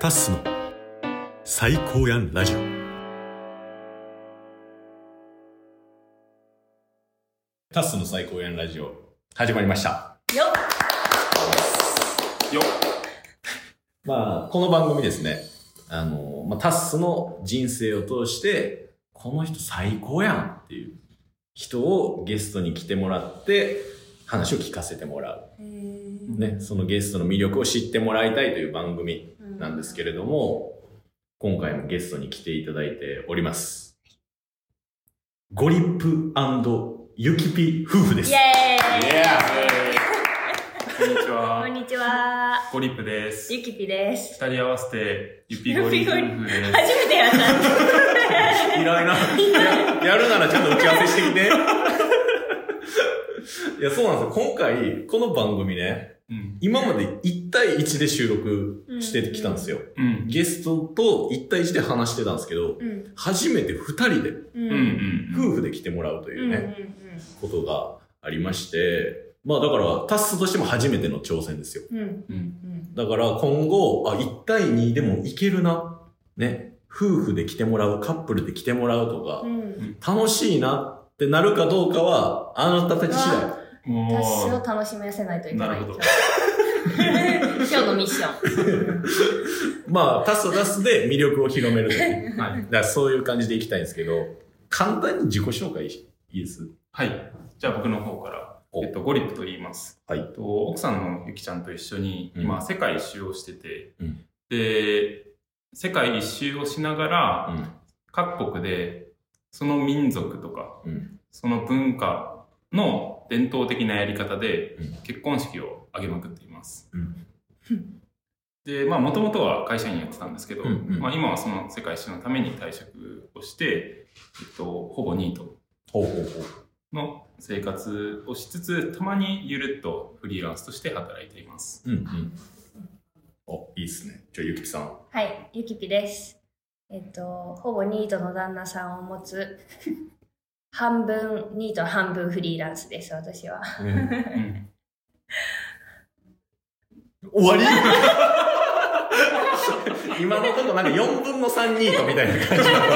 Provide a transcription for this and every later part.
タッスの最高やんラジオ。タッスの最高やんラジオ。始まりました。よよまあこの番組ですね。あの、まあ、タッスの人生を通してこの人最高やんっていう人をゲストに来てもらって話を聞かせてもらう。ね、そのゲストの魅力を知ってもらいたいという番組なんですけれども、今回もゲストに来ていただいております。ゴリップユキピ夫婦です。イェーイこんにちこはん。にちは。ゴリップです。ゆきぴです。二人合わせて、ゆぴゴリ夫婦です。初めてやった。いらいな。ややるならちゃんと打ち合わせしてきて。いや、そうなんですよ。今回、この番組ね、うん。今まで1対1で収録してきたんですよ。うん。ゲストと1対1で話してたんですけど、うん。初めて2人で。夫婦で来てもらうというね、うんことがありまして、まあだからタスとしても初めての挑戦ですよ。うんうんうんだから今後、あ、1対2でもいけるな。ね。夫婦で来てもらう、カップルで来てもらうとかう、ん。楽しいなってなるかどうかは、あなたたち次第。もタスをう、楽しませないといけない。なるほど今日のミッション。まあ、タスとタスで魅力を広めるという。だ かはい。らそういう感じでいきたいんですけど、簡単に自己紹介いいです？はい。じゃあ僕の方から、おえっと、ゴリップと言います。はいと、奥さんのゆきちゃんと一緒に、うん今、世界一周をしてて、うんで、世界一周をしながら、うん。各国で、その民族とか、うん。その文化の伝統的なやり方でうん結婚式を挙げまくっています。うんで、まあ、もともとは会社員やってたんですけど、うんうんまあ、今はその世界一周のために退職をして、えっと、ほぼニート。の生活をしつつ、たまにゆるっとフリーランスとして働いています。うんうん。お、いいっすね。じゃあ、ゆきぴさん。はい、ゆきぴです。えっと、ほぼニートの旦那さんを持つ、半分ニート半分フリーランスです、私は。うん終わり？今のとこなんか4分の3ニートみたいな感じなんで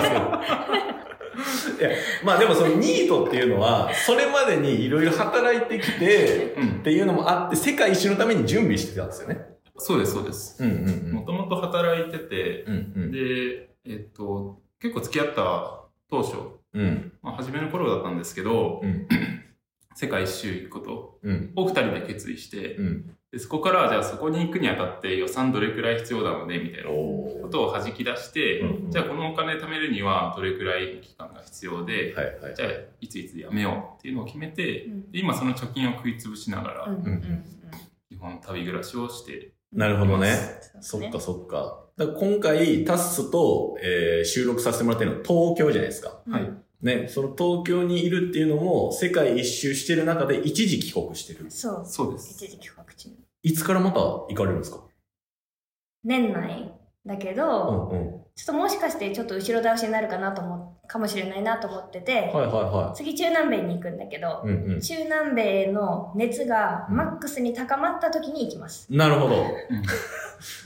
すけど。いや、まあでもそのニートっていうのは、それまでにいろいろ働いてきて、うんっていうのもあって、世界一周のために準備してたんですよね。そうです、そうです。うんうんもともと働いてて、うん。うんで、えっと、結構付き合った当初、うん。うん。まあ、初めの頃だったんですけど、うん。世界一周行くことうん。を二人で決意して、うん。でそこからじゃあそこに行くにあたって予算どれくらい必要なのねみたいなことを弾き出して、うんじゃあこのお金貯めるにはどれくらい期間が必要で、はいはい。じゃあいついつやめようっていうのを決めて、うんで今その貯金を食いつぶしながら、うんうんうん基本旅暮らしをして、なるほどね。うんそっかそっか。だ今回、タッスと、えー収録させてもらってるのは東京じゃないですか。うんはいね、その東京にいるっていうのも、世界一周してる中で一時帰国してる。そう。そうです。一時帰国中。いつからまた行かれるんですか？年内だけど、うんうん。ちょっともしかしてちょっと後ろ倒しになるかなと思う、かもしれないなと思ってて、はいはいは次中南米に行くんだけど、い。うん中南米の熱がマックスに高まった時に行きます。うん。なるほど。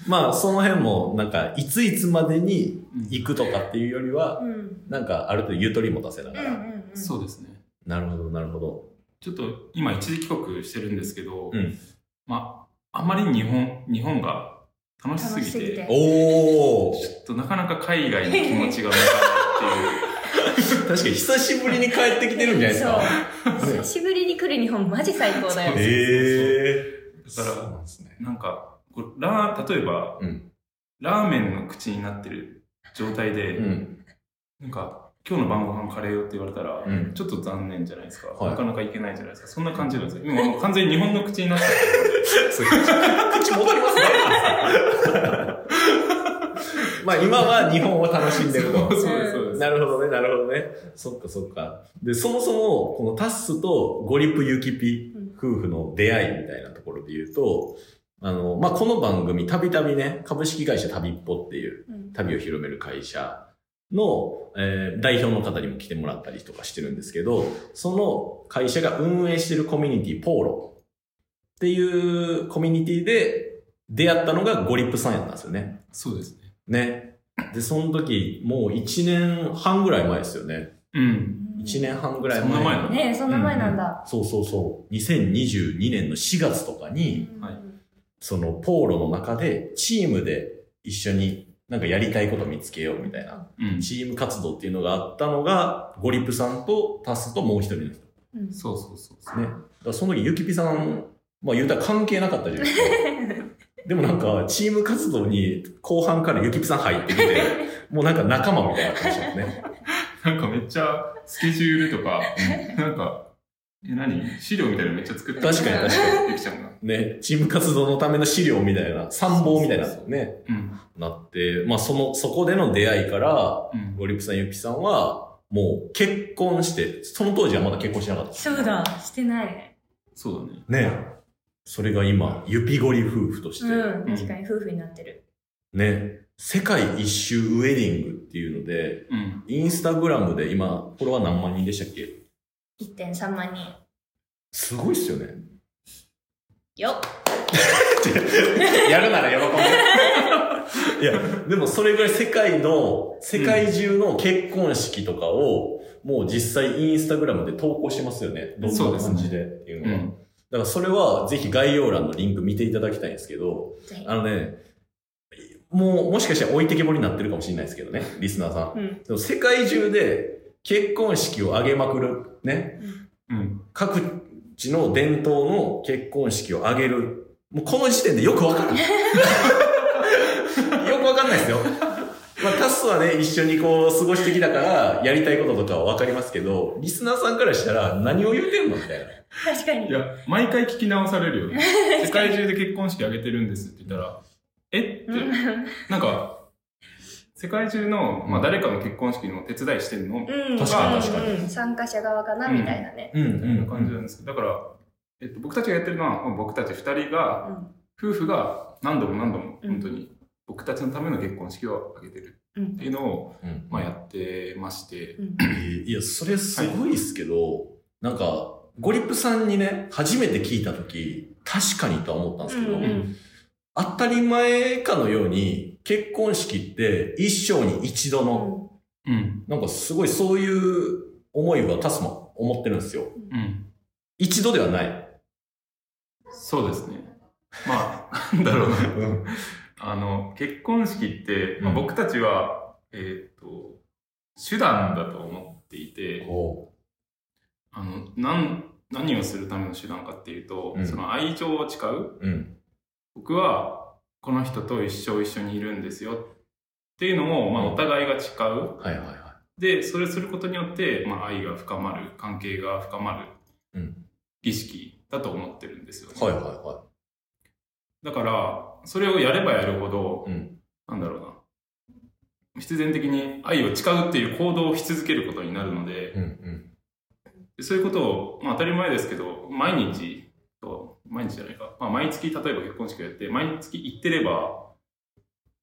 うんまあ、その辺も、なんか、いついつまでに行くとかっていうよりはう、ん。うんなんか、ある程度ゆとり持たせながら。うんうん。そうですね。なるほど、なるほど。ちょっと今一時帰国してるんですけど、うんまあ、あまり日本、日本が楽しすぎて、ぎておーちょっとなかなか海外の気持ちが向かないっていう。確かに久しぶりに帰ってきてるんじゃないですか。そう。久しぶりに来る日本マジ最高だよ。そうへえー。だからそうなんですね。なんか、ラー例えば、うんラーメンの口になってる状態で、うん。なんか、今日の晩ご飯カレーよって言われたら、うんちょっと残念じゃないですか、はいなかなかいけないじゃないですか。そんな感じなんですよ。今もう完全に日本の口になっちゃって口戻りますね。まあ今は日本を楽しんでると。そうです、そうです。なるほどね、なるほどね。そっかそっか。で、そもそも、このタッスとゴリプユキピ夫婦の出会いみたいなところで言うと、あの、まあ、この番組、たびたびね、株式会社旅っぽっていううん旅を広める会社の、えー代表の方にも来てもらったりとかしてるんですけど、その会社が運営してるコミュニティ、ポーロっていうコミュニティで、出会ったのがゴリップさんやったんですよね。そうですね。ね。で、その時、もう1年半ぐらい前ですよね。うん。1年半ぐらい前。そんな前なの？ねえ、そんな前なんだ。そうそうそう。2022年の4月とかに、はいそのポーロの中でチームで一緒になんかやりたいこと見つけようみたいな、うん。チーム活動っていうのがあったのが、ゴリップさんとタスともう一人の人。うんそうそうそう。ね。だからその時、ゆきぴさん、まあ言うたら関係なかったじゃないですか。でもなんか、チーム活動に後半からゆきぴさん入ってきて、もうなんか仲間みたいになってましたよね。なんかめっちゃスケジュールとか、なんか、え、何？資料みたいなのめっちゃ作って確かに確かに。できちゃうな。ね、チーム活動のための資料みたいな、参謀みたいなね、うん。なって、まあその、そこでの出会いから、うん。ゴリップさん、ゆきさんは、もう結婚して、その当時はまだ結婚してなかった。そうだ、してないね。そうだね。ね。それが今、ゆぴゴリ夫婦として、うん、確かに夫婦になってる。ね、世界一周ウェディングっていうので、うん。インスタグラムで今、フォロワー何万人でしたっけ？1.3万人。すごいっすよね。よっやるなら喜んで。いや、でもそれぐらい世界の、世界中の結婚式とかを、もう実際インスタグラムで投稿してますよね。どんな感じでっていうのは。うん。だからそれはぜひ概要欄のリンク見ていただきたいんですけど、あのね、もう、もしかしたら置いてけぼりになってるかもしれないですけどね、リスナーさん。うん。でも世界中で結婚式を挙げまくる、ね、うん。各地の伝統の結婚式を挙げる。もうこの時点でよくわかんない。よくわかんないですよ。まあ、タスはね、一緒にこう過ごしてきたから、やりたいこととかはわかりますけど、リスナーさんからしたら何を言うてんのみたいな。確かに。いや、毎回聞き直されるよね。世界中で結婚式挙げてるんですって言ったら、えって、う んなんか、世界中の、まあ誰かの結婚式の手伝いしてんの？みうん、確かに確かに。うん。参加者側かな、みたいなね。うんたいな感じなんですけど、だから、えっと、僕たちがやってるのは、まあ僕たち二人が、うん。夫婦が何度も何度も、うん。本当に、僕たちのための結婚式を挙げてるうんっていうのを、うん。まあやってまして、うん。いや、それすごいっすけど、なんか、ゴリップさんにね、初めて聞いたとき、確かにとは思ったんですけど、うんうん当たり前かのように、結婚式って一生に一度の、うん。なんかすごいそういう思いはタスも思ってるんですよ。うん。一度ではない。そうですね。まあ、なんだろうな。うん。あの、結婚式って、まあ、うん僕たちは、えっ、と、手段だと思っていて、おあの、なん、何をするための手段かっていうと、うんその愛情を誓う。う。うん。僕は、この人と一生一緒にいるんですよ。っていうのを、まあ、お互いが誓う。はいはいはで、それをすることによって、まあ、愛が深まる、関係が深まるうん儀式だと思ってるんですよね。い。はいはいはだから、それをやればやるほど、い。うん。なんだろうな。必然的に愛を誓うっていう行動をし続けることになるので、うんうん。でそういうことを、まあ当たり前ですけど、毎日と、毎日じゃないか、まあ毎月例えば結婚式をやって、毎月行ってれば、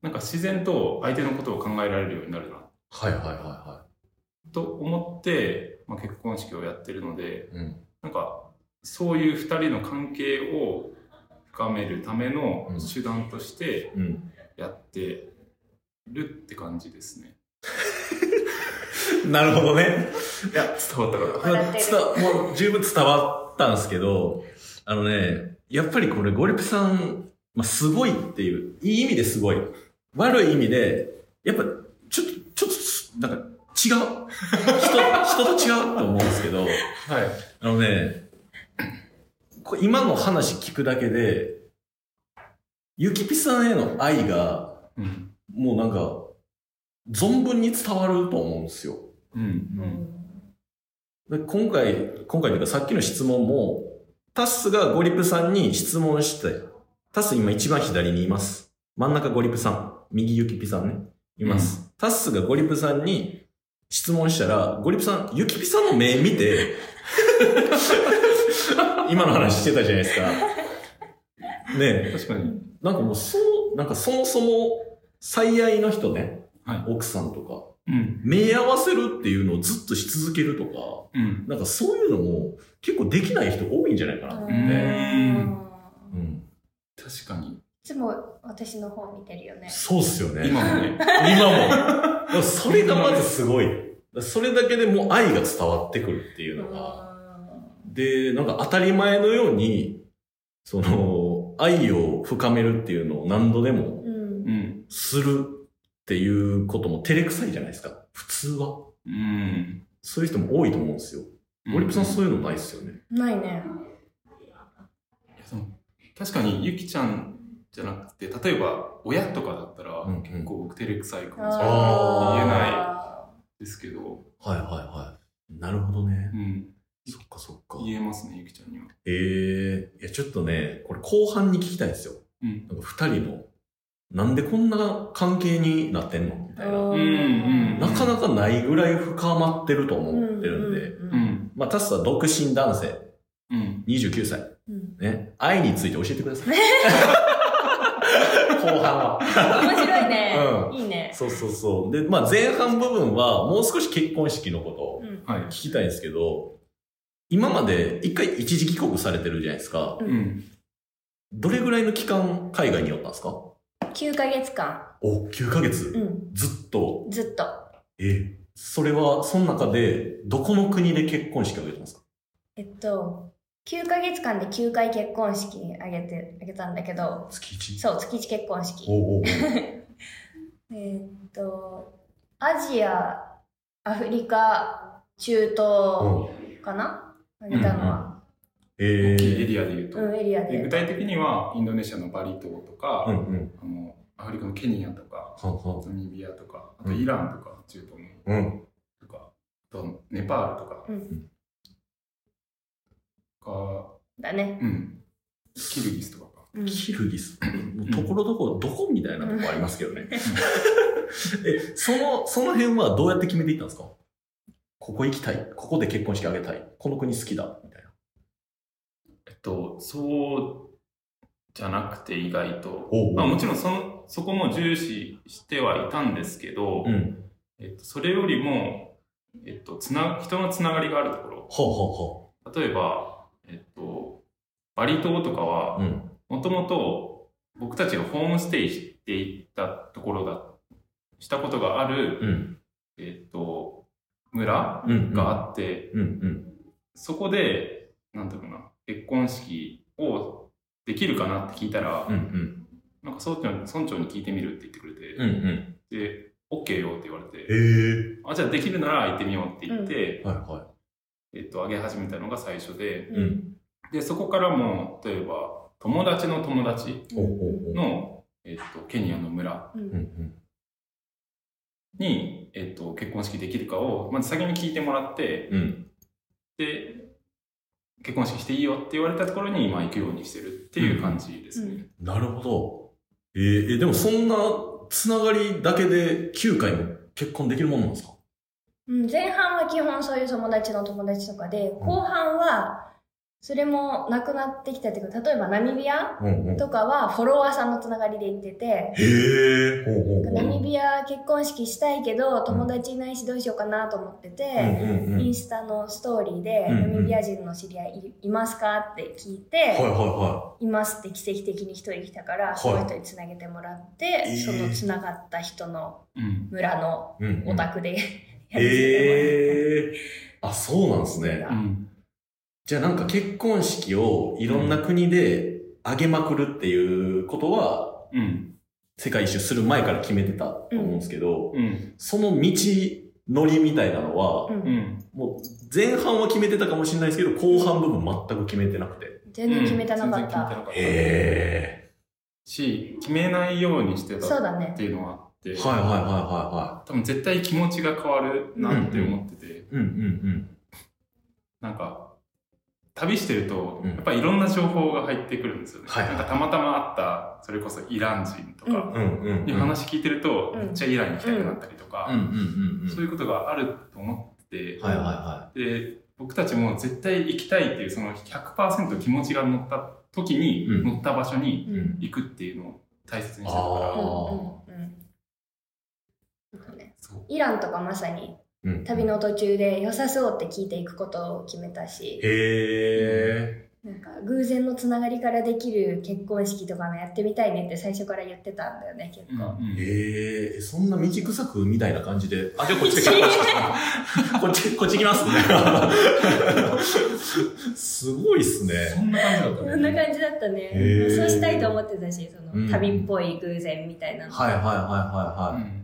なんか自然と相手のことを考えられるようになるな、はいはいはいはと思って、まあ結婚式をやってるので、い。うん。なんか、そういう二人の関係を深めるためのうん手段としてうん。やってるって感じですね。なるほどね。いや、伝わったから。まあ、伝わもう十分伝わったんですけど、あのね、やっぱりこれゴリプさん、まあ、すごいっていう、いい意味ですごい。悪い意味で、やっぱ、ちょっと、ちょっと、なんか、違う。人、人と違うと思うんですけど、はい。あのね、今の話聞くだけで、ゆきぴさんへの愛が、うん。もうなんか、存分に伝わると思うんですよ。うん。うん。で今回、今回というかさっきの質問も、タッスがゴリプさんに質問して、タッス今一番左にいます。真ん中ゴリプさん。右ユキピさんね。います。タッスがゴリプさんに質問したら、ゴリプさん、ユキピさんの目見て、今の話してたじゃないですか。ねえ。確かに。なんかもうそう、なんかそもそも最愛の人ね、はい奥さんとか、うん。目合わせるっていうのをずっとし続けるとか、うん。なんかそういうのも結構できない人多いんじゃないかなって思って。んうん。確かに。つも私の方見てるよね。そうっすよね。今もね。今も。それがまずすごい。それだけでもう愛が伝わってくるっていうのが。で、なんか当たり前のように、その、愛を深めるっていうのを何度でもうん。うん。するっていうことも照れくさいじゃないですか。普通は。うん。そういう人も多いと思うんですよ。ゴリプさんそういうのないっすよね。ないね。いやその確かにゆきちゃんじゃなくて例えば親とかだったら、結構僕照れくさいかもしれない言えないあですけど、はいはいはい。なるほどね。うん、そっかそっか。言えますねゆきちゃんには。ええいやちょっとね、これ後半に聞きたいんですよ。うんなんか二人の、なんでこんな関係になってんのみーたいな。うんうんなかなかないぐらい深まってると思うんってるんで。ううんんまあ、タスは独身男性、うん29歳。うんね。愛について教えてください。後半は。面白いね。うんいいね。そうそうそう。で、まあ、前半部分は、もう少し結婚式のことをうん。はい聞きたいんですけど、今まで一回一時帰国されてるじゃないですか。うんどれぐらいの期間海外におったんですか？9ヶ月間。お、9ヶ月。うん。ずっと。ずっと。え、それは、その中で、どこの国で結婚式を挙げてますか？えっと、9ヶ月間で9回結婚式あげて、あげたんだけど、月一？そう、月1結婚式。おうおう えーっと、アジア、アフリカ、中東かな？あげたのは。え大きいエー。リアで言うと、うん、エリアで具で。体的にはインドネシアのバリ島とか、うんうん。あのアフリカのケニアとかはんはんナミビアとかあとイランとか中東のうん。とかあとネパールとかうん。かだね。うんキルギスとかかうん。キルギス。ところどころ、どこみたいなとこありますけどね。え、その、その辺はどうやって決めていったんですか？ここ行きたい？ここで結婚式あげたい？この国好きだ？みたいな。えっとそうじゃなくて意外とまあ、もちろんそのそこも重視してはいたんですけど、うん。えっと、それよりも、えっと、つな人のつながりがあるところほ例えば、えっと、バリ島とかうほう。はうん。もともと僕たちがホームステイしていったところだしたことがある、うん。えっと、村うん。があって。そこでなんだろうな結婚式をできるかなって聞いたら、うん。うん。なんか村長に村長に聞いてみるって言ってくれて、うん。うん。で OK よって言われえて、ー。あじゃあできるなら行ってみようって言って、はいはえっと、上げ始めたのが最初で、い。うん。で、そこからも、例えば、友達の友達おうおうおう。の、えっと、ケニアの村うんうん。うん。に、えっと、結婚式できるかを、まず先に聞いてもらって、うん。で、結婚式していいよって言われたところに今行くようにしてるっていう感じですね。なるほど。えー、え、でもそんなつながりだけで9回も結婚できるもんなんですか？うん、前半は基本そういう友達の友達とかで、後半は、それもなくなってきたっていうか、例えばナミビア。とかはフォロワーさんのつながりで行ってて、へえ。ナミビア結婚式したいけど、友達いないしどうしようかなと思ってて、うんうんうん。インスタのストーリーで、うんうんナミビア人の知り合いいいますかって聞いて、はいはいはいますって奇跡的に一人来たから、いその人につなげてもらって、えーそのつながった人のうん。村のい。うんうんお宅で、やらせてもらってへえ。あ、そうなんですね。うん。じゃあなんか結婚式をいろんな国で挙げまくるっていうことは、うん。世界一周する前から決めてたと思うんですけど、うん。その道のりみたいなのは、うんうん。もう前半は決めてたかもしれないですけど、後半部分全く決めてなくて。全然決めてなかっ全然決めてた。なかったへし、決めないようにしてたそうだねっていうのはあって、え。はいはいはいは多分絶対気持ちが変わるなって思ってて、いはい。うんうんなんか、旅してると、うん。やっぱりいろんな情報が入ってくるんですよね。なんかたまたま会った、それこそイラン人とか。に話聞いてると、うん。めっちゃイランに行きたくなったりとか。そういうことがあると思ってて、はいはいはで、僕たちも絶対行きたいっていうその100%気持ちが乗った時に、うん。乗った場所に。行くっていうのを大切にしてるから、イランとかまさにうん。旅の途中で良さそうって聞いていくことを決めたし、へえ。なんか偶然のつながりからできる結婚式とかのやってみたいねって最初から言ってたんだよね、結構。うんええそんな道草くみたいな感じで、あ、じゃあこっちで こっち、こっち行きますね。すごいっすね。そんな感じだったね。こんな感じだったねそうしたいと思ってたし、そうんの旅っぽい偶然みたいなの。はいはいはいはいはい。うん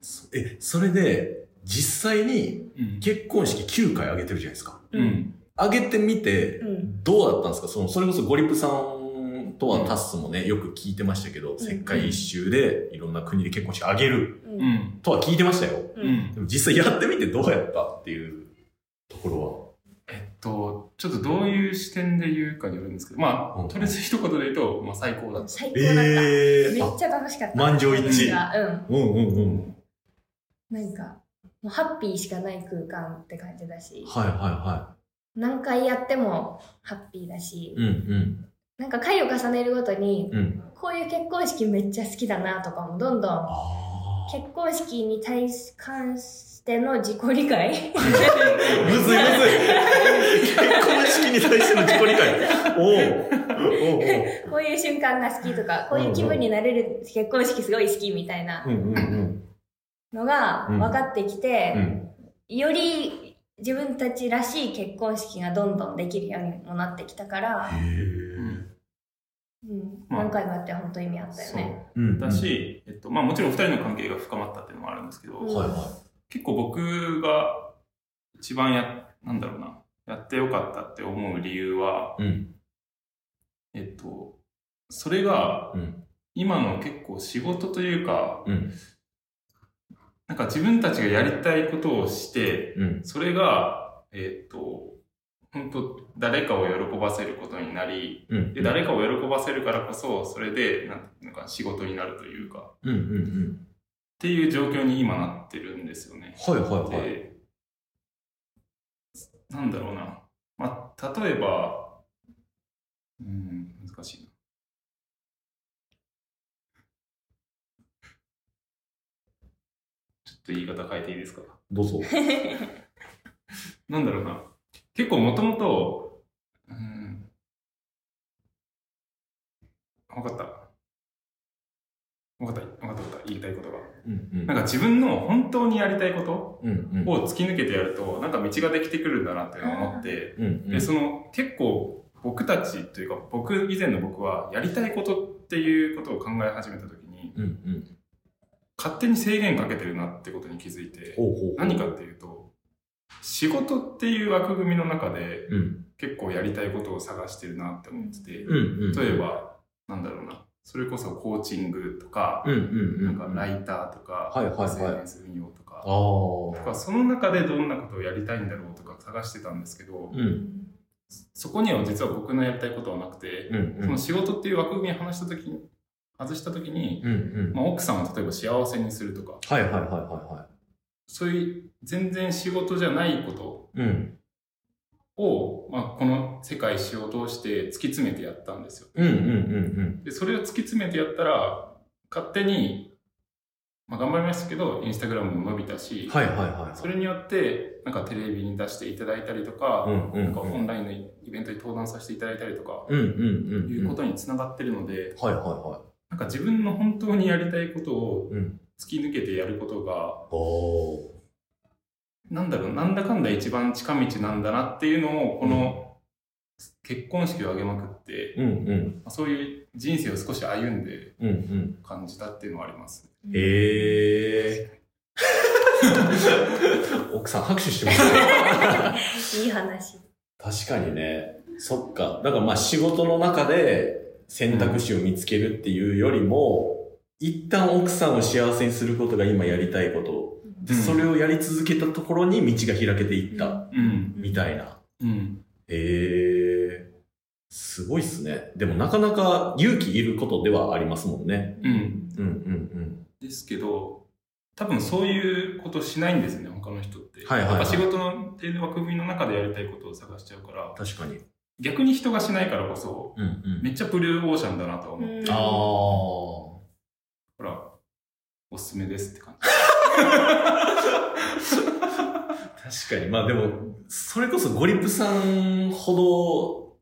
そえ、それで、実際にうん結婚式9回挙げてるじゃないですか。う。ん。挙げてみてう、ん。どうだったんですか？その、それこそゴリプさんとはタッスもね、よく聞いてましたけど、ん世界一周でいろんな国で結婚式挙げる。とは聞いてましたよ。う。うんんで。も実際やってみてどうやったっていうところえっと、ちょっとどういう視点で言うかによるんですけど、まうんあ、とりあえず一言で言うと、まあ最高だった。最高だった。は。えめっちゃ楽しかった。満場一致うん。うんうんうん。なんか、もうハッピーしかない空間って感じだし、はいはいは何回やってもハッピーだしい。、うんうん。なんか回を重ねるごとに、うん。こういう結婚式めっちゃ好きだなとかもどんどんあ結婚式に対し関しての自己理解 むずいむずい。結婚式に対しての自己理解。おうおこういう瞬間が好きとか、こういう気分になれる結婚式すごい好きみたいなうんうんうん。のが分かってきて、うん。より自分たちらしい結婚式がどんどんできるようにもなってきたから、へうん何回もやって本当意味あったよね。うん。だし、えっと、まあもちろん二人の関係が深まったっていうのもあるんですけど、結構僕が一番や、なんだろうな、やってよかったって思う理由は、い。うん。えっと、それがうん。今の結構仕事というか、うん。なんか自分たちがやりたいことをして、うん。それが、えっと、本当誰かを喜ばせることになり、うん。で、誰かを喜ばせるからこそ、それで、なんか、仕事になるというか、うんうんうん。っていう状況に今なってるんですよね。はいはいはい。で、なんだろうな。まあ、例えば、うん、難しいな。ちょっと言い方変えていいですか？どうぞ。なんだろうな。結構もともと、うん、わかった。わかった、わかった。言いたいことが。うんうん。なんか自分の本当にやりたいこと。を突き抜けてやると、なんか道ができてくるんだなっていうのを思って、うんうん。で、その結構僕たちというか、僕以前の僕はやりたいことっていうことを考え始めたときに、うんうん。勝手に制限かけてるなってことに気づいて。何かっていうと、仕事っていう枠組みの中でうん。結構やりたいことを探してるなって思ってて。例えば、なんだろうな、それこそコーチングとか。なんかライターとか、SNS 運用とか。とかその中でどんなことをやりたいんだろうとか探してたんですけど、うん。そこには実は僕のやりたいことはなくて、うんその仕事っていう枠組みを話した時に、外した時に、うんうん。まあ、奥さんを例えば幸せにするとか、はいはいはいはいはそういう全然仕事じゃないことい。うん。を、まあ、この世界仕事をして突き詰めてやったんですよ。うんうんうんで、それを突き詰めてやったら、勝手に、まあ、頑張りましたけど、インスタグラムも伸びたうん。し、はいはいはい。それによって、なんかテレビに出していただいたりとか、うんうんなんかオンラインのイベントに登壇させていただいたりとか、うんうんうん。いうことにつながってるので、はいはいはなんか自分の本当にやりたいことを。突き抜けてやることが、おー。なんだろう、なんだかんだ一番近道なんだなっていうのを、この結婚式を挙げまくって、うんうん。まあそういう人生を少し歩んでうんうん。感じたっていうのはあります。へえ。奥さん拍手してますね。いい話。確かにね。そっか。だからまあ仕事の中で選択肢を見つけるっていうよりも、一旦奥さんを幸せにすることが今やりたいこと。で、うんそれをやり続けたところに道が開けていった。うん。みたいな。うん。へえ。すごいっすね。でもなかなか勇気いることではありますもんね。うん。うんうんですけど、多分そういうことしないんですよね、他の人って。はいはいはいやっぱ仕事のっていう枠組みの中でやりたいことを探しちゃうから、確かに。逆に人がしないからこそ、うんうん。めっちゃブルーオーシャンだなとは思って、うんああ。ほら、おすすめですって感じ。確かに。まあでも、それこそゴリプさんほど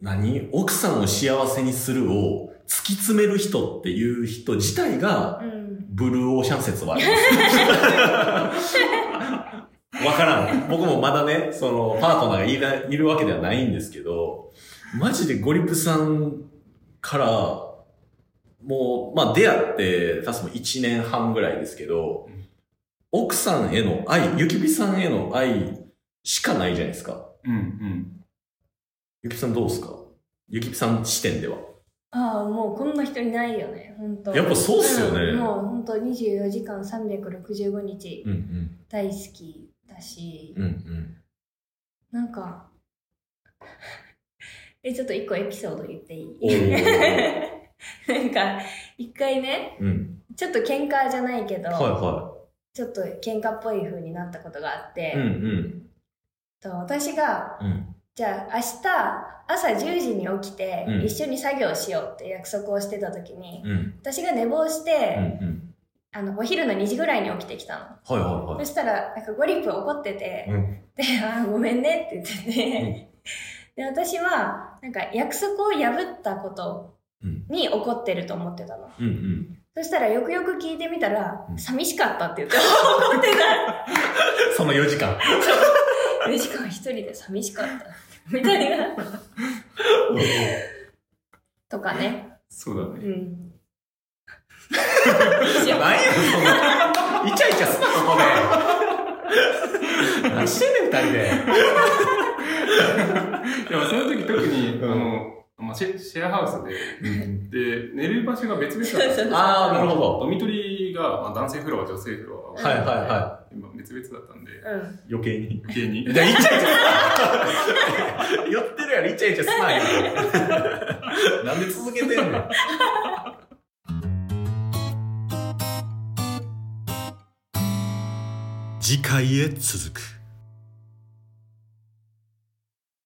何？奥さんを幸せにするを突き詰める人っていう人自体が、うん。ブルーオーシャン説はあります。わからん。僕もまだね、その、パートナーがいらいるわけではないんですけど、マジでゴリプさんから、もう、まあ出会って、確かも1年半ぐらいですけどうん、奥さんへの愛、ゆきぴさんへの愛しかないじゃないですか。うんうん。ゆきぴさんどうですか？ゆきぴさん視点では。ああ、もうこんな人いないよね、本当やっぱそうっすよねんもう本当24時間365日うんうん。大好きだし、うんうん。なんか、え、ちょっと一個エピソード言っていおいー なんか、一回ね、うん。ちょっと喧嘩じゃないけど、はいはちょっと喧嘩っぽい風になったことがあって、い。うんうん。と私が、うん。じゃあ明日朝10時に起きてうん一緒に作業しようって約束をしてた時に、うん。私が寝坊して、うんうん。あのお昼の2時ぐらいに起きてきたの。はいはいはい。そしたら、なんかゴリップ怒ってて、うん。で、あーごめんねって言ってて、で、私は、なんか約束を破ったことうん。に怒ってると思ってたの。うんうん。そしたらよくよく聞いてみたら、うん寂しかったって言って怒ってた。その4時間。でしかも一人で寂しかった。みたいな。とかね。そうだね。うん。何やそんな。イチャイチャすな、ここで。何してんねん、二人で。いや、その時特に、うんあの、まあ、シェシェアハウスで、で、寝る場所が別々だったんですよ。あーなるほどドミトリーが、まあ、男性フロア、女性フロア、はいはいは今別々だったんで、うん。い。余計に。余計に。じゃあ、イチャイチャすな。寄ってるやろ、イチャイチャすなよ。なんで続けてんの次回へ続く。